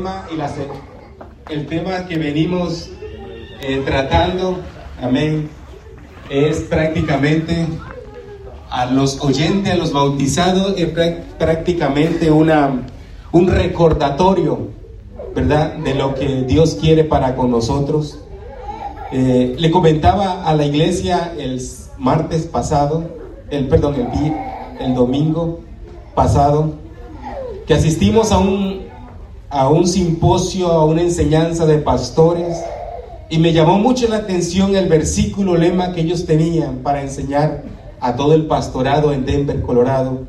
tema el tema que venimos eh, tratando, amén, es prácticamente a los oyentes, a los bautizados, es prácticamente una, un recordatorio, ¿verdad?, de lo que Dios quiere para con nosotros. Eh, le comentaba a la iglesia el martes pasado, el perdón, el, el domingo pasado, que asistimos a un, a un simposio, a una enseñanza de pastores, y me llamó mucho la atención el versículo lema que ellos tenían para enseñar a todo el pastorado en Denver, Colorado.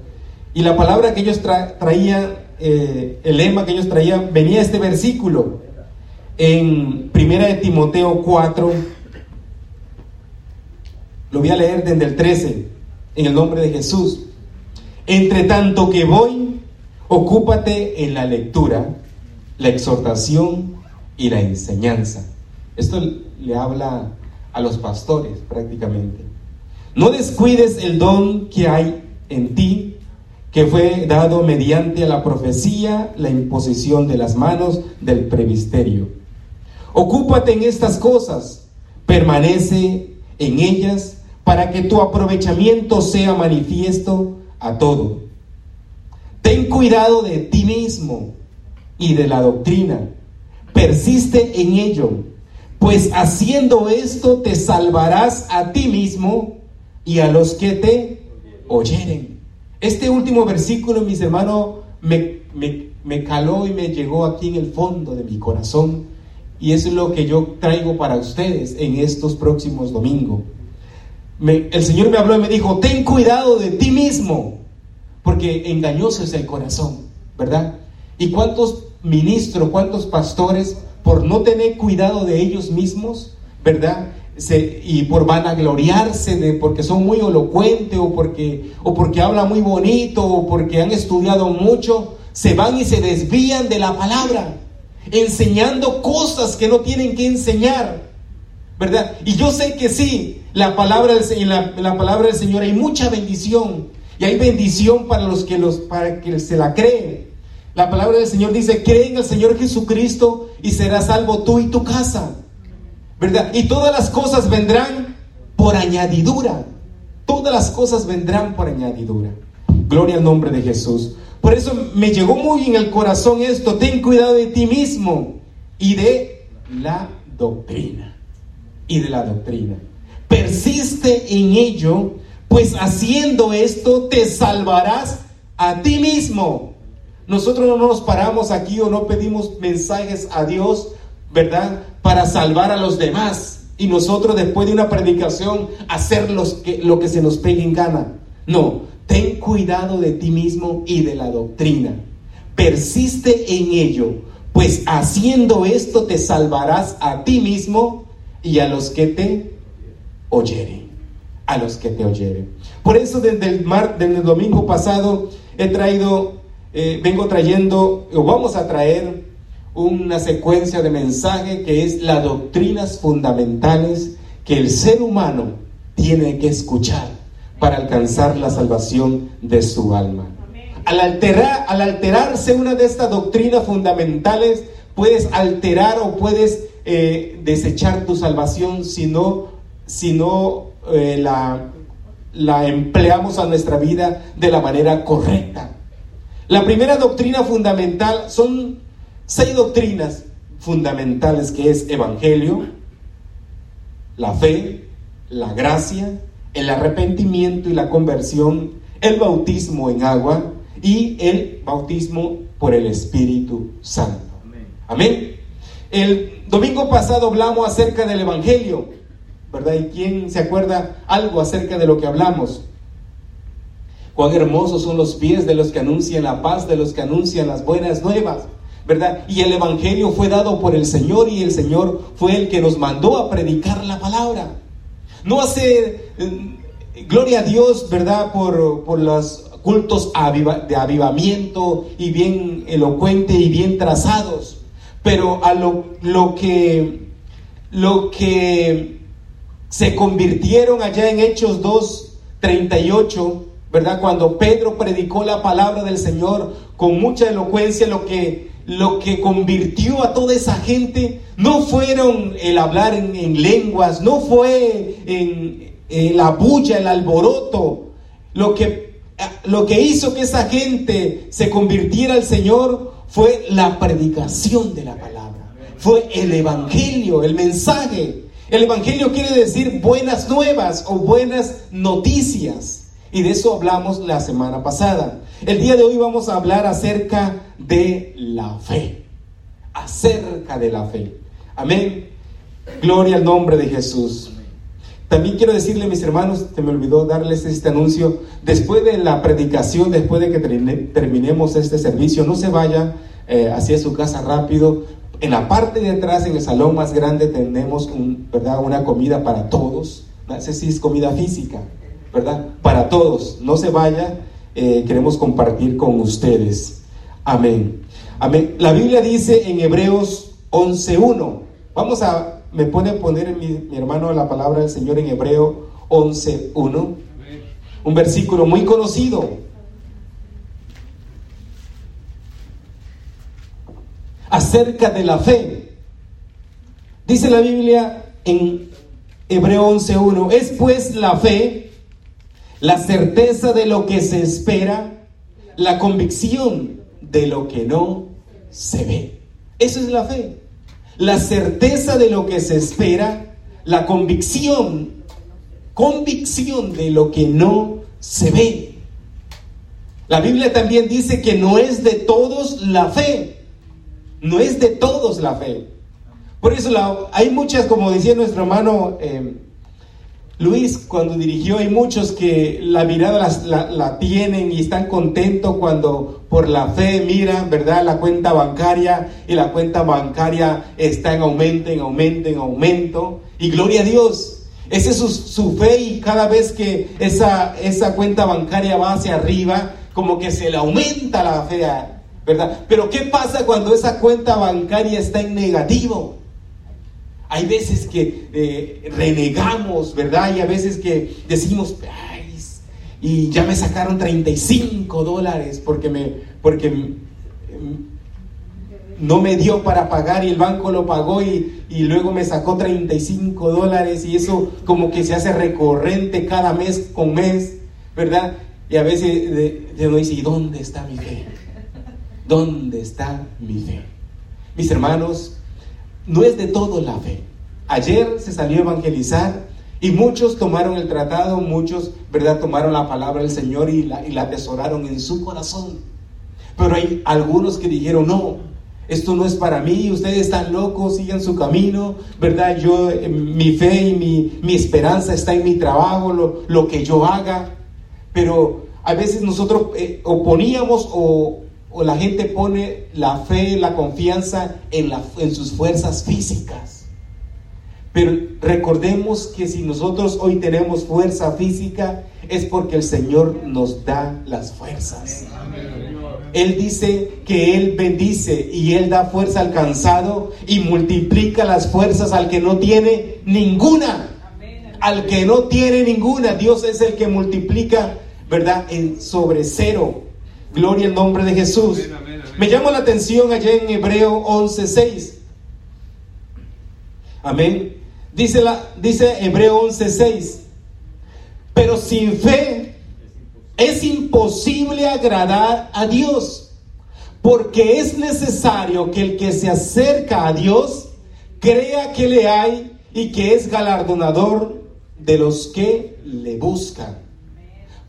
Y la palabra que ellos traían, eh, el lema que ellos traían, venía este versículo en Primera de Timoteo 4. Lo voy a leer desde el 13, en el nombre de Jesús. Entre tanto que voy, ocúpate en la lectura, la exhortación y la enseñanza. Esto le habla a los pastores prácticamente. No descuides el don que hay en ti, que fue dado mediante la profecía, la imposición de las manos del previsterio. Ocúpate en estas cosas, permanece en ellas, para que tu aprovechamiento sea manifiesto a todo. Ten cuidado de ti mismo y de la doctrina. Persiste en ello, pues haciendo esto te salvarás a ti mismo y a los que te oyeren. Este último versículo, mis hermanos, me, me, caló y me llegó aquí en el fondo de mi corazón. Y es lo que yo traigo para ustedes en estos próximos domingos. el Señor me habló y me dijo, ten cuidado de ti mismo, porque engañoso es el corazón, ¿verdad? ¿Y cuántos ministros, cuántos pastores, por no tener cuidado de ellos mismos, ¿verdad? y por vanagloriarse de porque son muy elocuentes o porque, o porque hablan muy bonito o porque han estudiado mucho, se van y se desvían de la palabra, enseñando cosas que no tienen que enseñar, ¿verdad? Y yo sé que sí, la palabra del, la palabra del Señor hay mucha bendición y hay bendición para los que, los, para que se la creen. La palabra del Señor dice, cree en el Señor Jesucristo y serás salvo tú y tu casa. ¿verdad? Y todas las cosas vendrán por añadidura. Todas las cosas vendrán por añadidura. Gloria al nombre de Jesús. Por eso me llegó muy en el corazón esto. Ten cuidado de ti mismo y de la doctrina. Y de la doctrina. Persiste en ello, pues haciendo esto te salvarás a ti mismo. Nosotros no nos paramos aquí o no pedimos mensajes a Dios, ¿verdad? para salvar a los demás y nosotros después de una predicación hacer que, lo que se nos pegue en gana. No, ten cuidado de ti mismo y de la doctrina. Persiste en ello, pues haciendo esto te salvarás a ti mismo y a los que te oyeren. A los que te oyeren. Por eso desde el, desde el domingo pasado he traído, eh, vengo trayendo, o vamos a traer una secuencia de mensaje que es las doctrinas fundamentales que el ser humano tiene que escuchar para alcanzar la salvación de su alma. Al, alterar, al alterarse una de estas doctrinas fundamentales, puedes alterar o puedes eh, desechar tu salvación si no, si no eh, la, la empleamos a nuestra vida de la manera correcta. La primera doctrina fundamental son seis doctrinas fundamentales que es evangelio, la fe, la gracia, el arrepentimiento y la conversión, el bautismo en agua y el bautismo por el Espíritu Santo. Amén. El domingo pasado hablamos acerca del evangelio, ¿verdad? ¿Y quién se acuerda algo acerca de lo que hablamos? Cuán hermosos son los pies de los que anuncian la paz, de los que anuncian las buenas nuevas. ¿verdad? Y el Evangelio fue dado por el Señor y el Señor fue el que nos mandó a predicar la palabra. No hacer, eh, gloria a Dios, ¿verdad? Por, por los cultos de avivamiento y bien elocuente y bien trazados, pero a lo, lo, que, lo que se convirtieron allá en Hechos 2, 38, ¿verdad? Cuando Pedro predicó la palabra del Señor con mucha elocuencia, lo que lo que convirtió a toda esa gente no fueron el hablar en, lenguas, no fue en, la bulla, el alboroto. Lo que, lo que hizo que esa gente se convirtiera al Señor fue la predicación de la palabra, fue el Evangelio, el mensaje. El Evangelio quiere decir buenas nuevas o buenas noticias. Y de eso hablamos la semana pasada. El día de hoy vamos a hablar acerca de la fe. Acerca de la fe. Amén. Gloria al nombre de Jesús. También quiero decirle, mis hermanos, se me olvidó darles este anuncio. Después de la predicación, después de que terminemos este servicio, no se vaya eh, hacia su casa rápido. En la parte de atrás, en el salón más grande, tenemos ¿verdad? una comida para todos. No sé si es comida física, ¿verdad? Para todos. No se vaya eh, queremos compartir con ustedes. Amén. Amén. La Biblia dice en Hebreos 11.1. Vamos a, me pone a poner mi, mi hermano la palabra del Señor en Hebreo 11.1. Un versículo muy conocido. Acerca de la fe. Dice la Biblia en Hebreo 11.1. Es pues la fe la certeza de lo que se espera, la convicción de lo que no se ve. Eso es la fe. La certeza de lo que se espera, la convicción, convicción de lo que no se ve. La Biblia también dice que no es de todos la fe. No es de todos la fe. Por eso hay muchas, como decía nuestro hermano eh, Luis, cuando dirigió, hay muchos que la mirada la, tienen y están contentos cuando por la fe miran, ¿verdad? La cuenta bancaria y la cuenta bancaria está en aumento, en aumento, en aumento. Y gloria a Dios. Esa es su, fe y cada vez que esa, esa cuenta bancaria va hacia arriba, como que se le aumenta la fe, ¿verdad? Pero ¿qué pasa cuando esa cuenta bancaria está en negativo? Hay veces que eh, renegamos, ¿verdad? Y a veces que decimos, Ay, y ya me sacaron 35 dólares porque me, porque no me dio para pagar y el banco lo pagó y, luego me sacó 35 dólares y eso como que se hace recurrente cada mes con mes, ¿verdad? Y a veces uno dice, ¿y dónde está mi fe? ¿Dónde está mi fe? Mis hermanos, no es de todo la fe. Ayer se salió a evangelizar y muchos tomaron el tratado, muchos, ¿verdad?, tomaron la palabra del Señor y la, y la atesoraron en su corazón. Pero hay algunos que dijeron, no, esto no es para mí, ustedes están locos, sigan su camino, ¿verdad? Yo, eh, mi fe y mi, mi, esperanza está en mi trabajo, lo, lo, que yo haga. Pero a veces nosotros eh, oponíamos o, o la gente pone la fe, la confianza en, la, sus fuerzas físicas. Pero recordemos que si nosotros hoy tenemos fuerza física es porque el Señor nos da las fuerzas. Él dice que Él bendice y Él da fuerza al cansado y multiplica las fuerzas al que no tiene ninguna. Al que no tiene ninguna, Dios es el que multiplica, ¿verdad? En sobre cero. Gloria al nombre de Jesús. Me llama la atención allá en Hebreo 11:6. Amén. Dice, la, dice Hebreo 11:6. Pero sin fe es imposible agradar a Dios, porque es necesario que el que se acerca a Dios crea que le hay y que es galardonador de los que le buscan.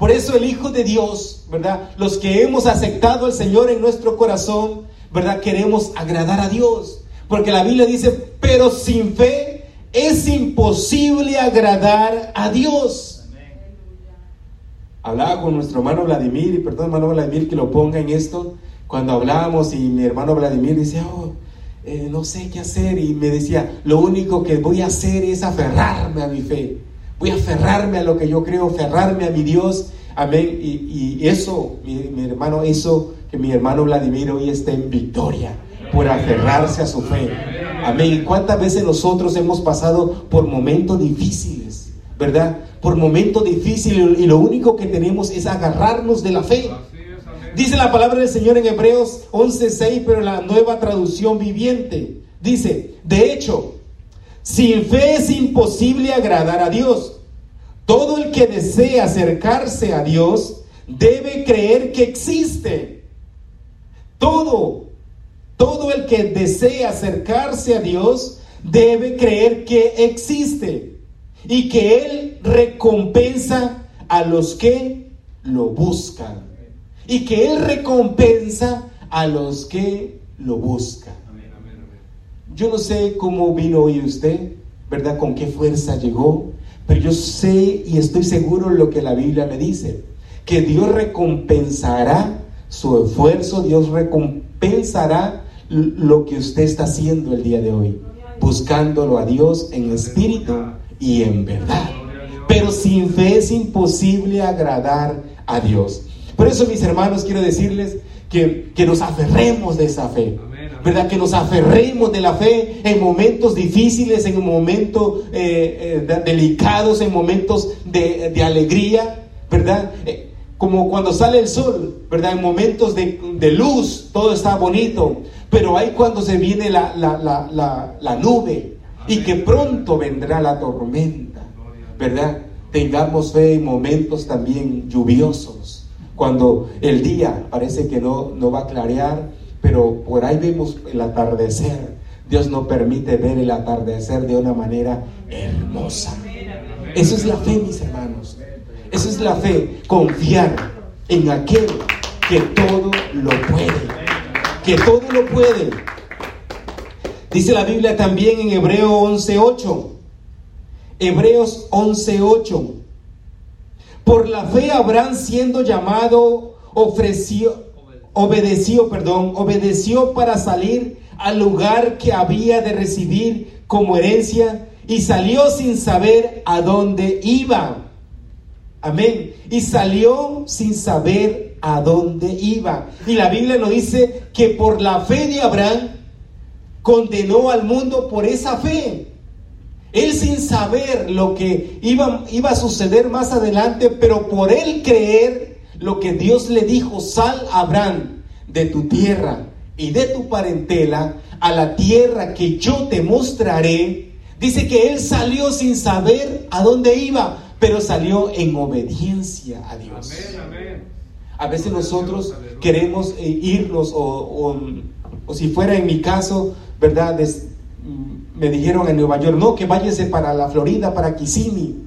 Por eso el Hijo de Dios, ¿verdad? Los que hemos aceptado al Señor en nuestro corazón, ¿verdad? Queremos agradar a Dios. Porque la Biblia dice, pero sin fe es imposible agradar a Dios. Hablaba con nuestro hermano Vladimir, y perdón hermano Vladimir que lo ponga en esto, cuando hablábamos y mi hermano Vladimir decía, oh, eh, no sé qué hacer, y me decía, lo único que voy a hacer es aferrarme a mi fe, voy a aferrarme a lo que yo creo, aferrarme a mi Dios, amén, y, eso, mi, hermano, eso que mi hermano Vladimir hoy está en victoria, por aferrarse a su fe. Amén. ¿Cuántas veces nosotros hemos pasado por momentos difíciles, verdad? Por momentos difíciles y lo único que tenemos es agarrarnos de la fe. Dice la palabra del Señor en Hebreos 11:6, pero la nueva traducción viviente. Dice, de hecho, sin fe es imposible agradar a Dios. Todo el que desea acercarse a Dios debe creer que existe. Todo, todo el que desea acercarse a Dios debe creer que existe y que Él recompensa a los que lo buscan. Y que Él recompensa a los que lo buscan. Yo no sé cómo vino hoy usted, ¿verdad? Con qué fuerza llegó, pero yo sé y estoy seguro lo que la Biblia me dice, que Dios recompensará su esfuerzo, Dios recompensará lo que usted está haciendo el día de hoy, buscándolo a Dios en espíritu y en verdad. Pero sin fe es imposible agradar a Dios. Por eso, mis hermanos, quiero decirles que, que nos aferremos de esa fe. ¿Verdad? Que nos aferremos de la fe en momentos difíciles, en momentos eh, eh, delicados, en momentos de, alegría, ¿verdad? Eh, como cuando sale el sol, ¿verdad? En momentos de, luz, todo está bonito, pero hay cuando se viene la, la nube y que pronto vendrá la tormenta, ¿verdad? Tengamos fe en momentos también lluviosos, cuando el día parece que no, no va a clarear pero por ahí vemos el atardecer. Dios nos permite ver el atardecer de una manera hermosa. Eso es la fe, mis hermanos. Eso es la fe, confiar en aquel que todo lo puede. Que todo lo puede. Dice la Biblia también en Hebreo 11:8. Hebreos 11:8. Por la fe Abraham siendo llamado ofreció obedeció, perdón, obedeció para salir al lugar que había de recibir como herencia y salió sin saber a dónde iba. Amén. Y salió sin saber a dónde iba. Y la Biblia nos dice que por la fe de Abraham condenó al mundo por esa fe. Él sin saber lo que iba, iba a suceder más adelante, pero por él creer lo que Dios le dijo, sal Abraham de tu tierra y de tu parentela a la tierra que yo te mostraré. Dice que él salió sin saber a dónde iba, pero salió en obediencia a Dios. A veces nosotros queremos eh, irnos o, si fuera en mi caso, ¿verdad? Mm, me dijeron en Nueva York, no, que váyase para la Florida, para Kissimmee.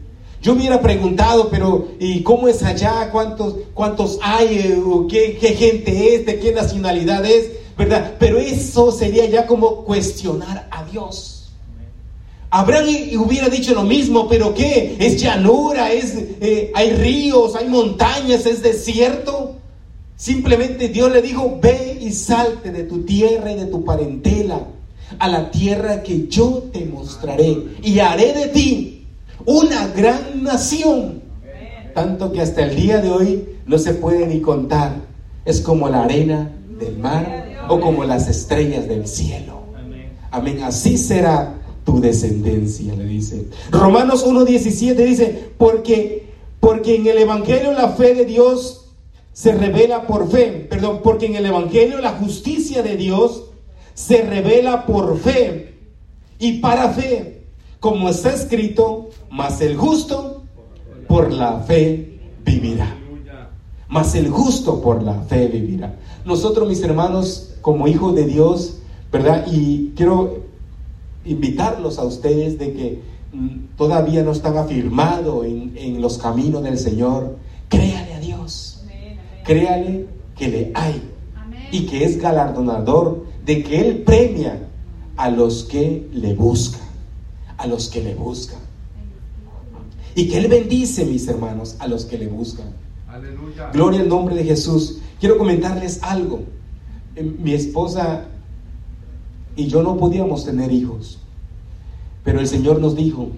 Yo hubiera preguntado, pero ¿y cómo es allá? ¿Cuántos, cuántos hay? Eh, ¿Qué, ¿Qué gente es? ¿De qué nacionalidad es? ¿Verdad? Pero eso sería ya como cuestionar a Dios. Abraham hubiera dicho lo mismo, pero ¿qué? Es llanura, es, eh, hay ríos, hay montañas, es desierto. Simplemente Dios le dijo, ve y salte de tu tierra y de tu parentela a la tierra que yo te mostraré y haré de ti una gran nación. Tanto que hasta el día de hoy no se puede ni contar. Es como la arena del mar o como las estrellas del cielo. Amén. Así será tu descendencia, le dice. Romanos 1.17 dice, porque, porque en el Evangelio la fe de Dios se revela por fe. Perdón, porque en el Evangelio la justicia de Dios se revela por fe y para fe como está escrito, mas el justo por la fe vivirá. Mas el justo por la fe vivirá. Nosotros, mis hermanos, como hijos de Dios, ¿verdad? Y quiero invitarlos a ustedes de que mm, todavía no están afirmados en, los caminos del Señor. Créale a Dios. Créale que le hay. Y que es galardonador de que Él premia a los que le buscan a los que le buscan. Y que Él bendice, mis hermanos, a los que le buscan. Gloria al nombre de Jesús. Quiero comentarles algo. Eh, mi esposa y yo no podíamos tener hijos, pero el Señor nos dijo,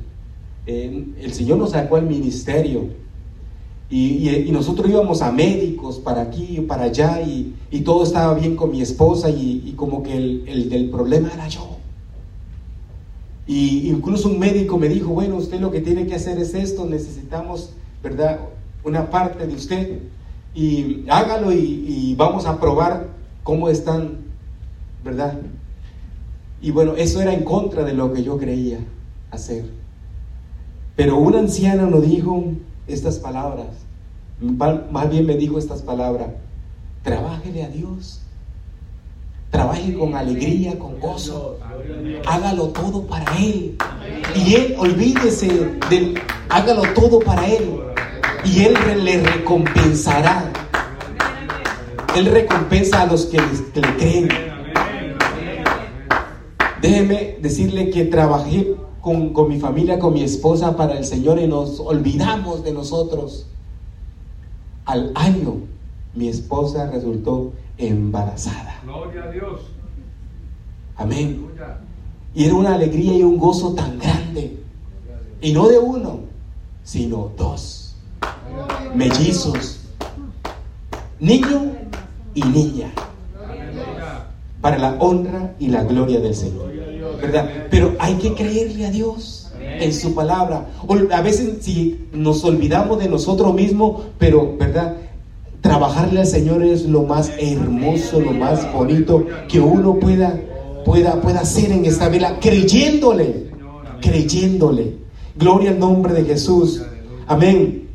eh, el Señor nos sacó al ministerio y, nosotros íbamos a médicos para aquí y para allá y, todo estaba bien con mi esposa y, como que el, el del problema era yo. Y incluso un médico me dijo, bueno, usted lo que tiene que hacer es esto, necesitamos, ¿verdad? Una parte de usted. y hágalo y, vamos a probar cómo están, ¿verdad? Y bueno, eso era en contra de lo que yo creía hacer. Pero un anciano nos dijo estas palabras, más bien me dijo estas palabras, trabájele a Dios, trabaje con alegría, con gozo, hágalo todo para Él. Y Él, olvídese del, hágalo todo para Él. Y Él le recompensará. Él recompensa a los que le, creen. Déjeme decirle que trabajé con, con, mi familia, con mi esposa para el Señor y nos olvidamos de nosotros. Al año mi esposa resultó embarazada. Gloria a Dios. Amén. Y era una alegría y un gozo tan grande. Y no de uno, sino dos. Mellizos. Niño y niña. Para la honra y la gloria del Señor. ¿Verdad? Pero hay que creerle a Dios en su palabra. A veces si nos olvidamos de nosotros mismos, pero, ¿verdad? Trabajarle al Señor es lo más hermoso, lo más bonito que uno pueda, pueda, pueda hacer en esta vela, creyéndole, creyéndole. Gloria al nombre de Jesús. Amén.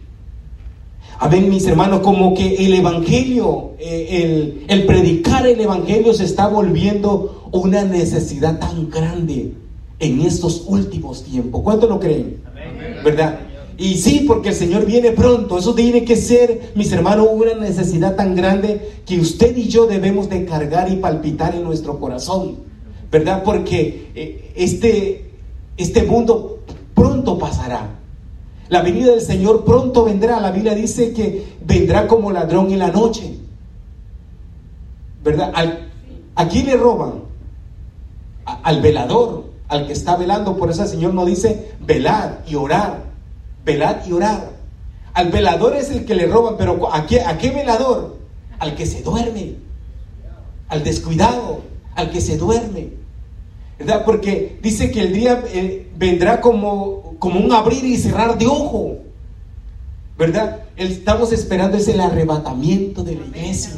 Amén, mis hermanos, como que el Evangelio, eh, el, el predicar el Evangelio se está volviendo una necesidad tan grande en estos últimos tiempos. ¿Cuánto lo creen? ¿Verdad? Y sí, porque el Señor viene pronto. Eso tiene que ser, mis hermanos, una necesidad tan grande que usted y yo debemos de cargar y palpitar en nuestro corazón. ¿Verdad? Porque eh, este, este mundo pronto pasará. La venida del Señor pronto vendrá. La Biblia dice que vendrá como ladrón en la noche. ¿Verdad? ¿A quién le roban? al velador, al que está velando. Por eso el Señor nos dice velar y orar velad y orar. Al velador es el que le roban, pero ¿a qué, ¿a qué velador? Al que se duerme, al descuidado, al que se duerme. ¿Verdad? Porque dice que el día eh, vendrá como, como un abrir y cerrar de ojo. ¿Verdad? Estamos esperando es el arrebatamiento de la iglesia.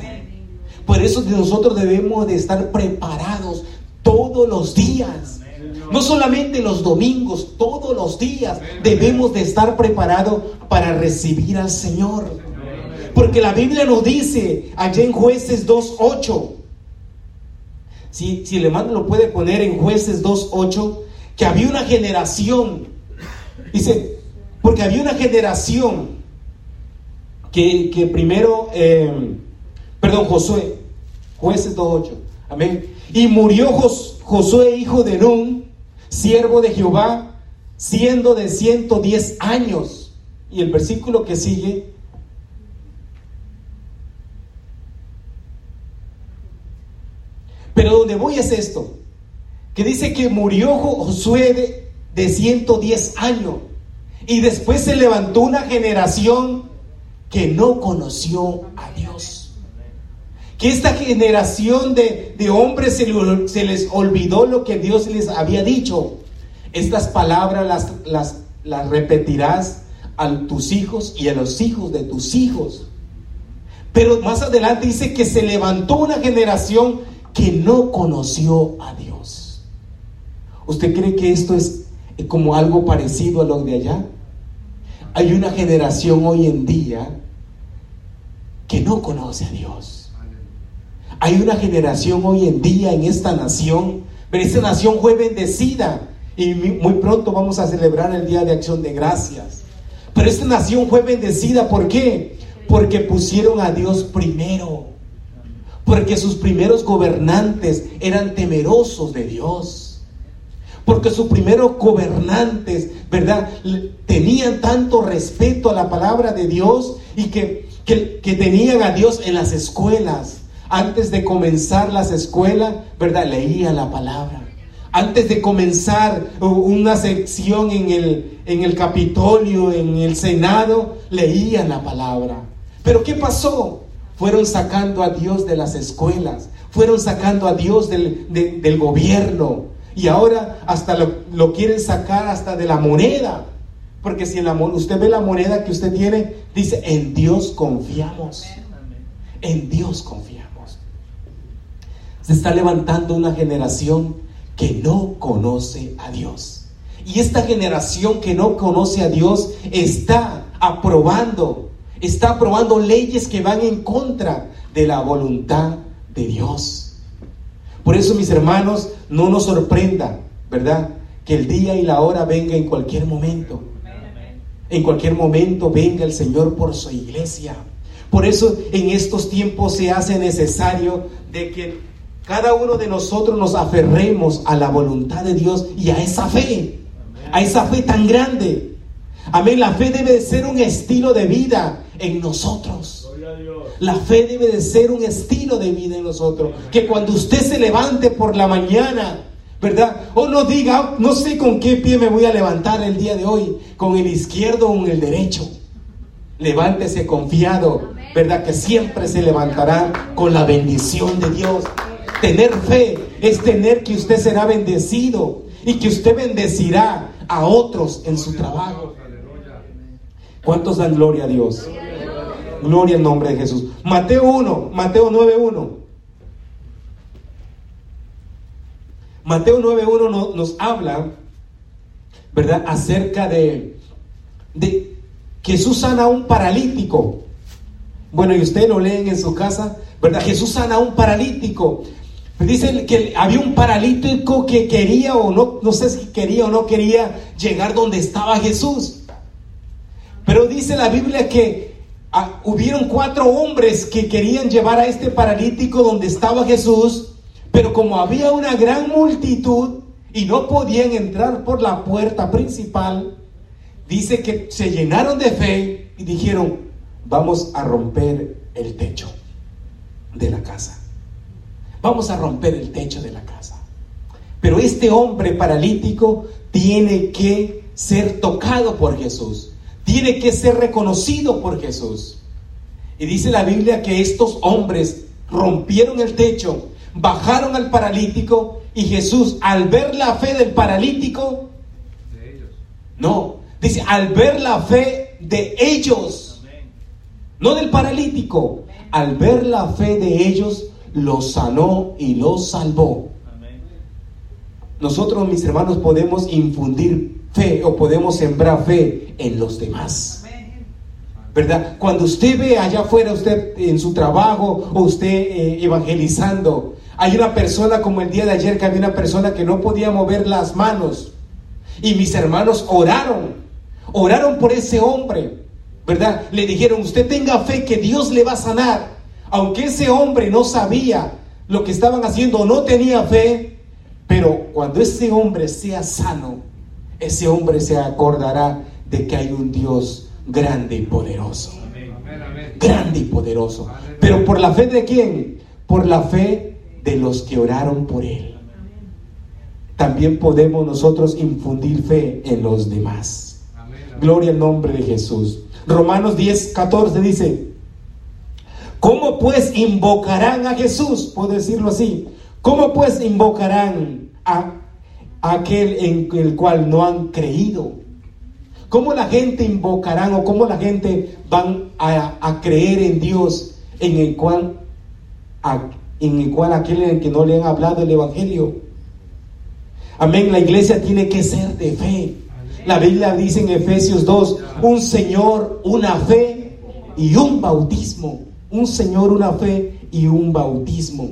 Por eso nosotros debemos de estar preparados todos los días. No solamente los domingos, todos los días debemos de estar preparados para recibir al Señor. Porque la Biblia nos dice allá en jueces 2.8, si, si el hermano lo puede poner en jueces 2.8, que había una generación, dice, porque había una generación que, primero, eh, perdón, Josué, jueces 2.8, amén, y murió Josué, hijo de Nun, siervo de Jehová, siendo de 110 años. Y el versículo que sigue, pero donde voy es esto, que dice que murió Josué de, de 110 años y después se levantó una generación que no conoció a Dios. Que esta generación de, hombres se, les olvidó lo que Dios les había dicho. Estas palabras las, las, las repetirás a tus hijos y a los hijos de tus hijos. Pero más adelante dice que se levantó una generación que no conoció a Dios. ¿Usted cree que esto es como algo parecido a lo de allá? Hay una generación hoy en día que no conoce a Dios. Hay una generación hoy en día en esta nación, pero esta nación fue bendecida y muy pronto vamos a celebrar el Día de Acción de Gracias. Pero esta nación fue bendecida, ¿por qué? Porque pusieron a Dios primero. Porque sus primeros gobernantes eran temerosos de Dios. Porque sus primeros gobernantes, ¿verdad? Tenían tanto respeto a la palabra de Dios y que, que, que tenían a Dios en las escuelas antes de comenzar las escuelas, ¿verdad? Leía la palabra. Antes de comenzar una sección en el, en el Capitolio, en el Senado, leían la palabra. Pero ¿qué pasó? Fueron sacando a Dios de las escuelas, fueron sacando a Dios del, del gobierno. Y ahora hasta lo, lo, quieren sacar hasta de la moneda. Porque si la, usted ve la moneda que usted tiene, dice, en Dios confiamos. En Dios confiamos. Se está levantando una generación que no conoce a Dios. Y esta generación que no conoce a Dios está aprobando, está aprobando leyes que van en contra de la voluntad de Dios. Por eso, mis hermanos, no nos sorprenda, ¿verdad? Que el día y la hora venga en cualquier momento. En cualquier momento venga el Señor por su iglesia. Por eso en estos tiempos se hace necesario de que cada uno de nosotros nos aferremos a la voluntad de Dios y a esa fe, a esa fe tan grande. Amén, la fe debe de ser un estilo de vida en nosotros. La fe debe de ser un estilo de vida en nosotros. Que cuando usted se levante por la mañana, ¿verdad? O no diga, no sé con qué pie me voy a levantar el día de hoy, con el izquierdo o con el derecho. Levántese confiado, ¿verdad? Que siempre se levantará con la bendición de Dios. Tener fe es tener que usted será bendecido y que usted bendecirá a otros en su trabajo. ¿Cuántos dan gloria a Dios? Gloria al nombre de Jesús. Mateo 1, Mateo 9.1. Mateo 9.1 nos, nos habla, ¿verdad? Acerca de, de Jesús sana a un paralítico. Bueno, y ustedes lo leen en su casa, ¿verdad? Jesús sana a un paralítico. Dice que había un paralítico que quería o no, no sé si quería o no quería llegar donde estaba Jesús. Pero dice la Biblia que ah, hubieron cuatro hombres que querían llevar a este paralítico donde estaba Jesús, pero como había una gran multitud y no podían entrar por la puerta principal, dice que se llenaron de fe y dijeron, vamos a romper el techo de la casa. Vamos a romper el techo de la casa. Pero este hombre paralítico tiene que ser tocado por Jesús tiene que ser reconocido por Jesús. Y dice la Biblia que estos hombres rompieron el techo, bajaron al paralítico y Jesús al ver la fe del paralítico, no, dice al ver la fe de ellos, no del paralítico, al ver la fe de ellos, los sanó y los salvó. Nosotros, mis hermanos, podemos infundir fe o podemos sembrar fe en los demás. ¿Verdad? Cuando usted ve allá afuera, usted en su trabajo o usted eh, evangelizando, hay una persona como el día de ayer que había una persona que no podía mover las manos y mis hermanos oraron, oraron por ese hombre, ¿verdad? Le dijeron, usted tenga fe que Dios le va a sanar, aunque ese hombre no sabía lo que estaban haciendo no tenía fe, pero cuando ese hombre sea sano, ese hombre se acordará de que hay un Dios grande y poderoso. Grande y poderoso. Pero por la fe de quién? Por la fe de los que oraron por él. También podemos nosotros infundir fe en los demás. Gloria al nombre de Jesús. Romanos 10, 14 dice, ¿cómo pues invocarán a Jesús? Puedo decirlo así. ¿Cómo pues invocarán a aquel en el cual no han creído. ¿Cómo la gente invocarán o cómo la gente van a, creer en Dios en el cual en el cual aquel en el que no le han hablado el evangelio? Amén, la iglesia tiene que ser de fe. La Biblia dice en Efesios 2, un Señor, una fe y un bautismo. Un Señor, una fe y un bautismo.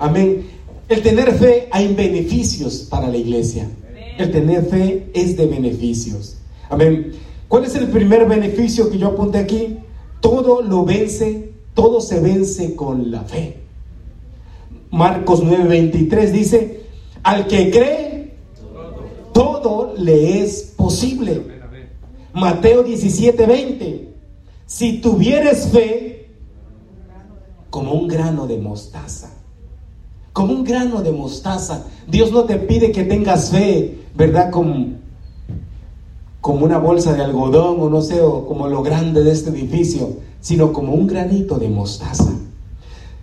Amén. El tener fe hay beneficios para la iglesia. El tener fe es de beneficios. Amén. ¿Cuál es el primer beneficio que yo apunté aquí? Todo lo vence, todo se vence con la fe. Marcos 9:23 dice, al que cree, todo le es posible. Mateo 17:20, si tuvieres fe como un grano de mostaza, como un grano de mostaza. Dios no te pide que tengas fe, ¿verdad? Como, como una bolsa de algodón o no sé, o como lo grande de este edificio, sino como un granito de mostaza.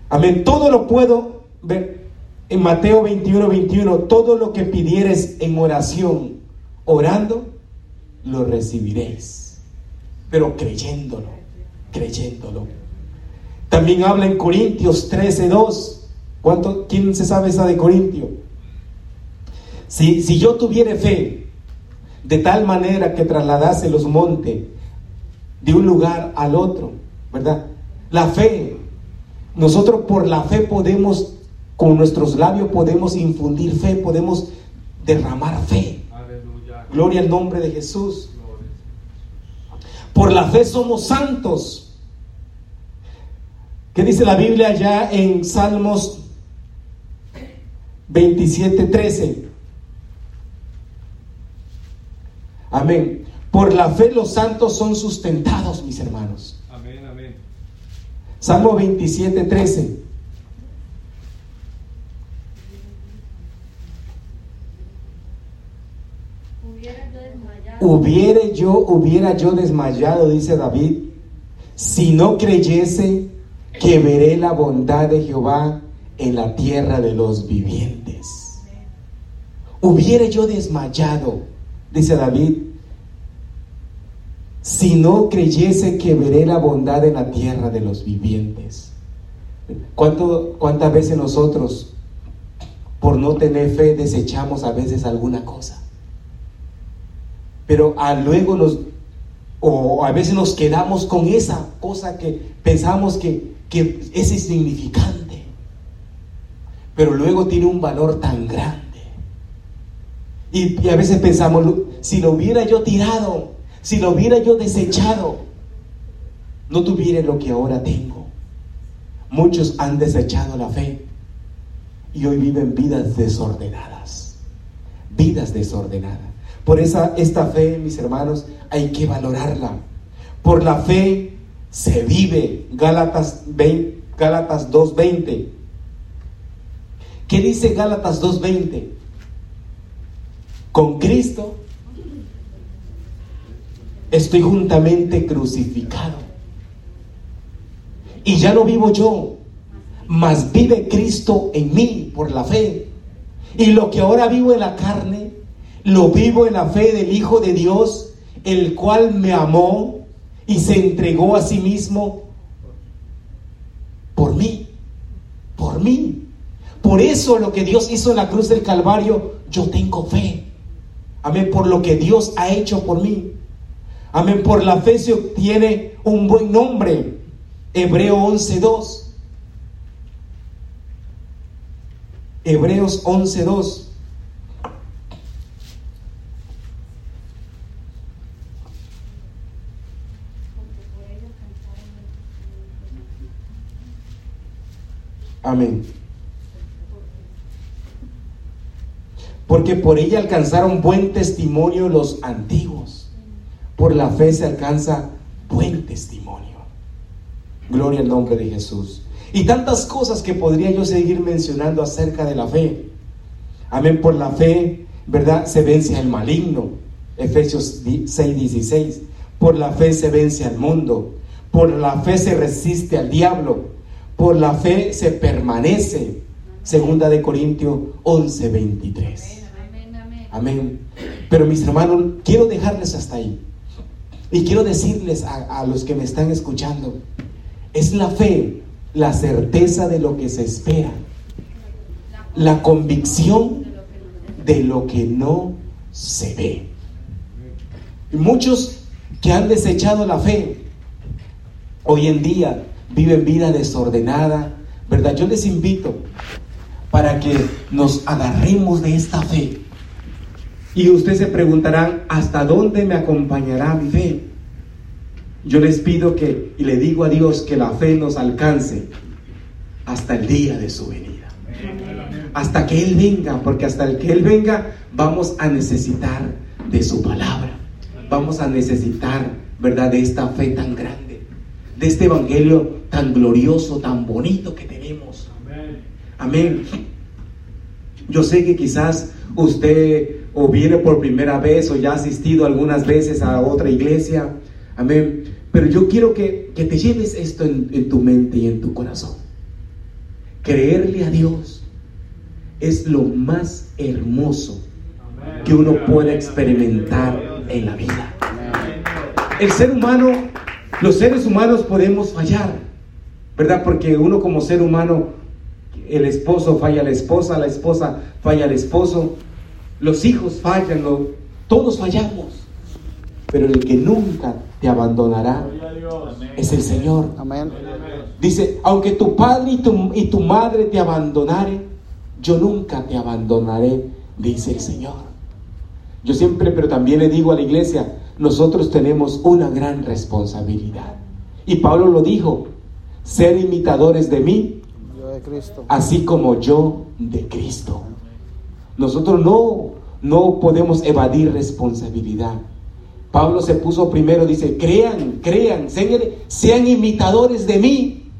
Amén. Todo lo puedo ver en Mateo 21, 21. Todo lo que pidieres en oración, orando, lo recibiréis. Pero creyéndolo, creyéndolo. También habla en Corintios 13:2. ¿Cuánto, ¿Quién se sabe esa de Corintio? Si, si yo tuviera fe, de tal manera que trasladase los montes de un lugar al otro, ¿verdad? La fe, nosotros por la fe podemos, con nuestros labios podemos infundir fe, podemos derramar fe. Gloria al nombre de Jesús. Por la fe somos santos. ¿Qué dice la Biblia allá en Salmos 27, 13? Amén. Por la fe los santos son sustentados, mis hermanos. Amén, amén. Salmo 27, 13. Hubiera yo, hubiera yo desmayado, dice David, si no creyese que veré la bondad de Jehová en la tierra de los vivientes. Hubiera yo desmayado, dice David, si no creyese que veré la bondad en la tierra de los vivientes. ¿Cuánto, ¿Cuántas veces nosotros, por no tener fe, desechamos a veces alguna cosa? Pero a luego nos, o a veces nos quedamos con esa cosa que pensamos que, que es insignificante, pero luego tiene un valor tan grande. Y, a veces pensamos, si lo hubiera yo tirado, si lo hubiera yo desechado, no tuviera lo que ahora tengo. Muchos han desechado la fe y hoy viven vidas desordenadas. Vidas desordenadas. Por esa, esta fe, mis hermanos, hay que valorarla. Por la fe se vive. Gálatas, Gálatas 2.20. ¿Qué dice Gálatas 2.20? Con Cristo estoy juntamente crucificado. Y ya no vivo yo, mas vive Cristo en mí por la fe. Y lo que ahora vivo en la carne, lo vivo en la fe del Hijo de Dios, el cual me amó y se entregó a sí mismo por mí, por mí. Por eso lo que Dios hizo en la cruz del Calvario, yo tengo fe. Amén, por lo que Dios ha hecho por mí. Amén, por la fe se obtiene un buen nombre. Hebreo 11.2. Hebreos 11.2. Amén. Porque por ella alcanzaron buen testimonio los antiguos. Por la fe se alcanza buen testimonio. Gloria al nombre de Jesús. Y tantas cosas que podría yo seguir mencionando acerca de la fe. Amén. Por la fe, ¿verdad? Se vence al maligno. Efesios 6, 16. Por la fe se vence al mundo. Por la fe se resiste al diablo. Por la fe se permanece. Segunda de Corintios 11, 23. Amén. Pero mis hermanos, quiero dejarles hasta ahí. Y quiero decirles a, los que me están escuchando, es la fe, la certeza de lo que se espera, la convicción de lo que no se ve. Muchos que han desechado la fe, hoy en día viven vida desordenada, ¿verdad? Yo les invito para que nos agarremos de esta fe. Y ustedes se preguntarán, ¿hasta dónde me acompañará mi fe? Yo les pido que, y le digo a Dios que la fe nos alcance hasta el día de su venida. Hasta que Él venga, porque hasta el que Él venga vamos a necesitar de su palabra. Vamos a necesitar, ¿verdad?, de esta fe tan grande, de este evangelio tan glorioso, tan bonito que tenemos. Amén. Yo sé que quizás usted o viene por primera vez o ya ha asistido algunas veces a otra iglesia. Amén. Pero yo quiero que, te lleves esto en, en tu mente y en tu corazón. Creerle a Dios es lo más hermoso que uno puede experimentar en la vida. El ser humano, los seres humanos podemos fallar. ¿Verdad? Porque uno como ser humano, el esposo falla a la esposa, la esposa falla al esposo, los hijos fallan, todos fallamos. Pero el que nunca te abandonará es el Señor. Amén. Dice, aunque tu padre y tu, y tu madre te abandonare, yo nunca te abandonaré, dice el Señor. Yo siempre, pero también le digo a la iglesia, nosotros tenemos una gran responsabilidad. Y Pablo lo dijo, ser imitadores de mí, así como yo de Cristo. Nosotros no, no podemos evadir responsabilidad. Pablo se puso primero, dice, crean, crean, sean, sean imitadores de mí,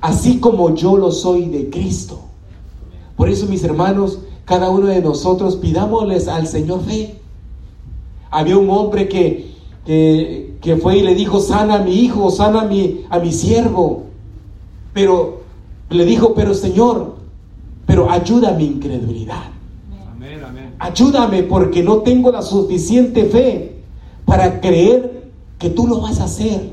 así como yo lo soy de Cristo. Por eso, mis hermanos, cada uno de nosotros pidámosles al Señor fe. Había un hombre que, que, fue y le dijo, sana a mi hijo, sana a mi, a mi siervo. Pero le dijo, pero Señor, pero ayuda a mi incredulidad. Ayúdame porque no tengo la suficiente fe para creer que tú lo vas a hacer.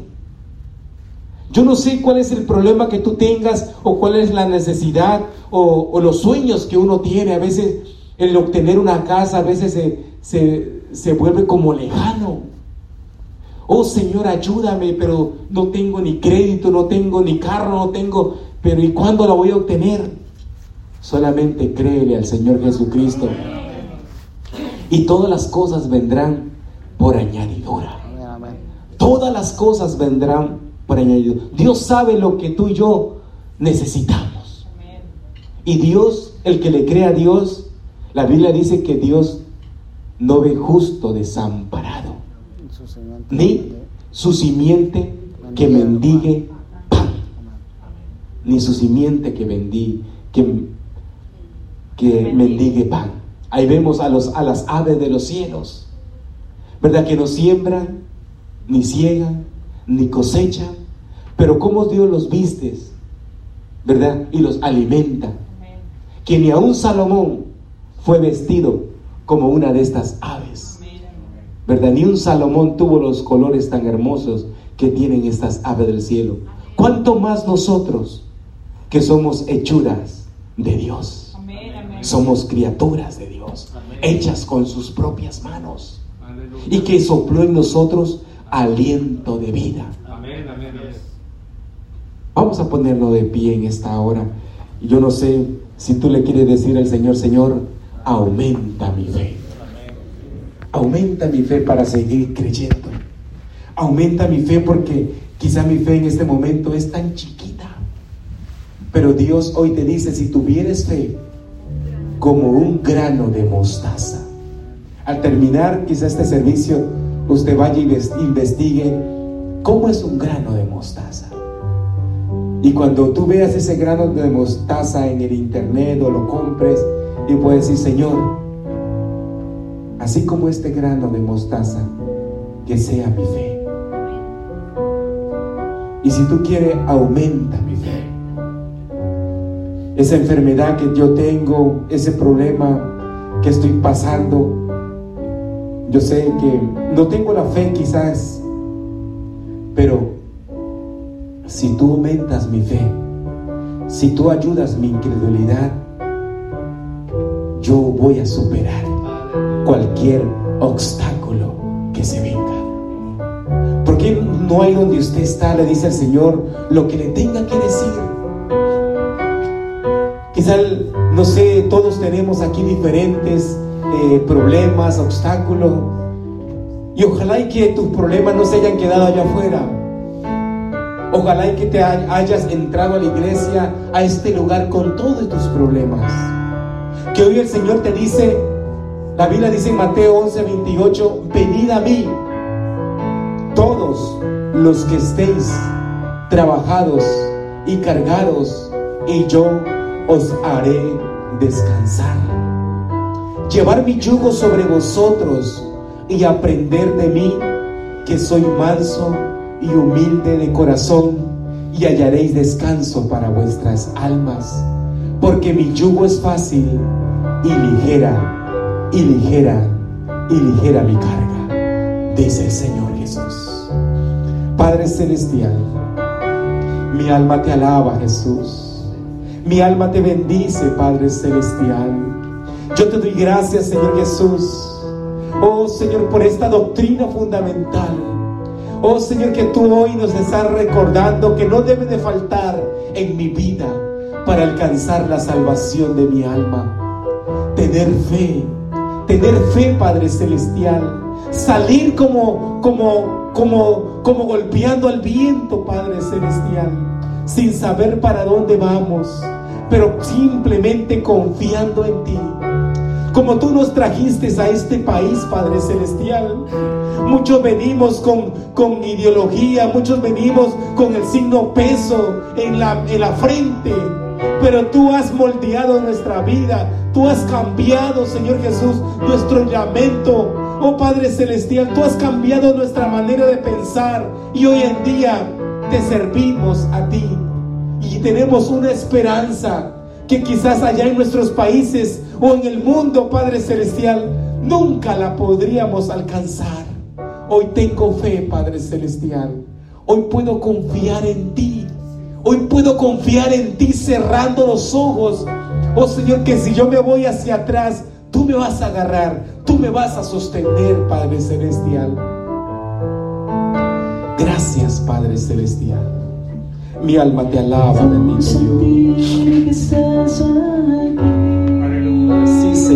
Yo no sé cuál es el problema que tú tengas o cuál es la necesidad o, los sueños que uno tiene. A veces el obtener una casa a veces se, se, se vuelve como lejano. Oh Señor, ayúdame, pero no tengo ni crédito, no tengo ni carro, no tengo, pero ¿y cuándo la voy a obtener? Solamente créele al Señor Jesucristo. Y todas las cosas vendrán por añadidura. Todas las cosas vendrán por añadidura. Dios sabe lo que tú y yo necesitamos. Y Dios, el que le cree a Dios, la Biblia dice que Dios no ve justo desamparado, ni su simiente que mendigue pan, ni su simiente que, mendigue, que, que mendigue pan. Ahí vemos a, los, a las aves de los cielos, ¿verdad? Que no siembran, ni ciegan, ni cosechan, pero como Dios los viste, ¿verdad? Y los alimenta. Que ni aun Salomón fue vestido como una de estas aves. ¿Verdad? Ni un Salomón tuvo los colores tan hermosos que tienen estas aves del cielo. ¿Cuánto más nosotros que somos hechuras de Dios? Somos criaturas de Dios, hechas con sus propias manos. Y que sopló en nosotros aliento de vida. Vamos a ponerlo de pie en esta hora. Yo no sé si tú le quieres decir al Señor, Señor, aumenta mi fe. Aumenta mi fe para seguir creyendo. Aumenta mi fe porque quizá mi fe en este momento es tan chiquita. Pero Dios hoy te dice, si tuvieres fe como un grano de mostaza. Al terminar quizá este servicio, usted vaya y investigue cómo es un grano de mostaza. Y cuando tú veas ese grano de mostaza en el internet o lo compres y puedes decir, Señor, así como este grano de mostaza, que sea mi fe. Y si tú quieres, aumenta mi fe. Esa enfermedad que yo tengo, ese problema que estoy pasando, yo sé que no tengo la fe quizás, pero si tú aumentas mi fe, si tú ayudas mi incredulidad, yo voy a superar cualquier obstáculo que se venga. Porque no hay donde usted está, le dice al Señor lo que le tenga que decir. Quizá, no sé, todos tenemos aquí diferentes eh, problemas, obstáculos. Y ojalá y que tus problemas no se hayan quedado allá afuera Ojalá y que te hayas entrado a la iglesia, a este lugar con todos tus problemas. Que hoy el Señor te dice, la Biblia dice en Mateo 11, 28, venid a mí, todos los que estéis trabajados y cargados, y yo os haré descansar. Llevar mi yugo sobre vosotros y aprender de mí, que soy manso y humilde de corazón, y hallaréis descanso para vuestras almas, porque mi yugo es fácil y ligera, y ligera, y ligera mi carga, dice el Señor Jesús. Padre Celestial, Mi alma te alaba, Jesús. Mi alma te bendice, Padre Celestial. Yo te doy gracias, Señor Jesús. Oh Señor, por esta doctrina fundamental. Oh Señor, que tú hoy nos estás recordando que no debe de faltar en mi vida para alcanzar la salvación de mi alma. Tener fe, tener fe, Padre Celestial. Salir como, como, como, como golpeando al viento, Padre Celestial, sin saber para dónde vamos, pero simplemente confiando en ti como tú nos trajiste a este país, Padre Celestial. Muchos venimos con, con ideología, muchos venimos con el signo peso en la, en la frente, pero tú has moldeado nuestra vida, tú has cambiado, Señor Jesús, nuestro llamento. Oh Padre Celestial, tú has cambiado nuestra manera de pensar y hoy en día te servimos a ti y tenemos una esperanza que quizás allá en nuestros países o en el mundo, Padre Celestial, nunca la podríamos alcanzar. Hoy tengo fe, Padre Celestial. Hoy puedo confiar en ti. Hoy puedo confiar en ti cerrando los ojos. Oh Señor, que si yo me voy hacia atrás, tú me vas a agarrar, tú me vas a sostener, Padre Celestial. Gracias, Padre Celestial. Mi alma te alaba, bendito Dios.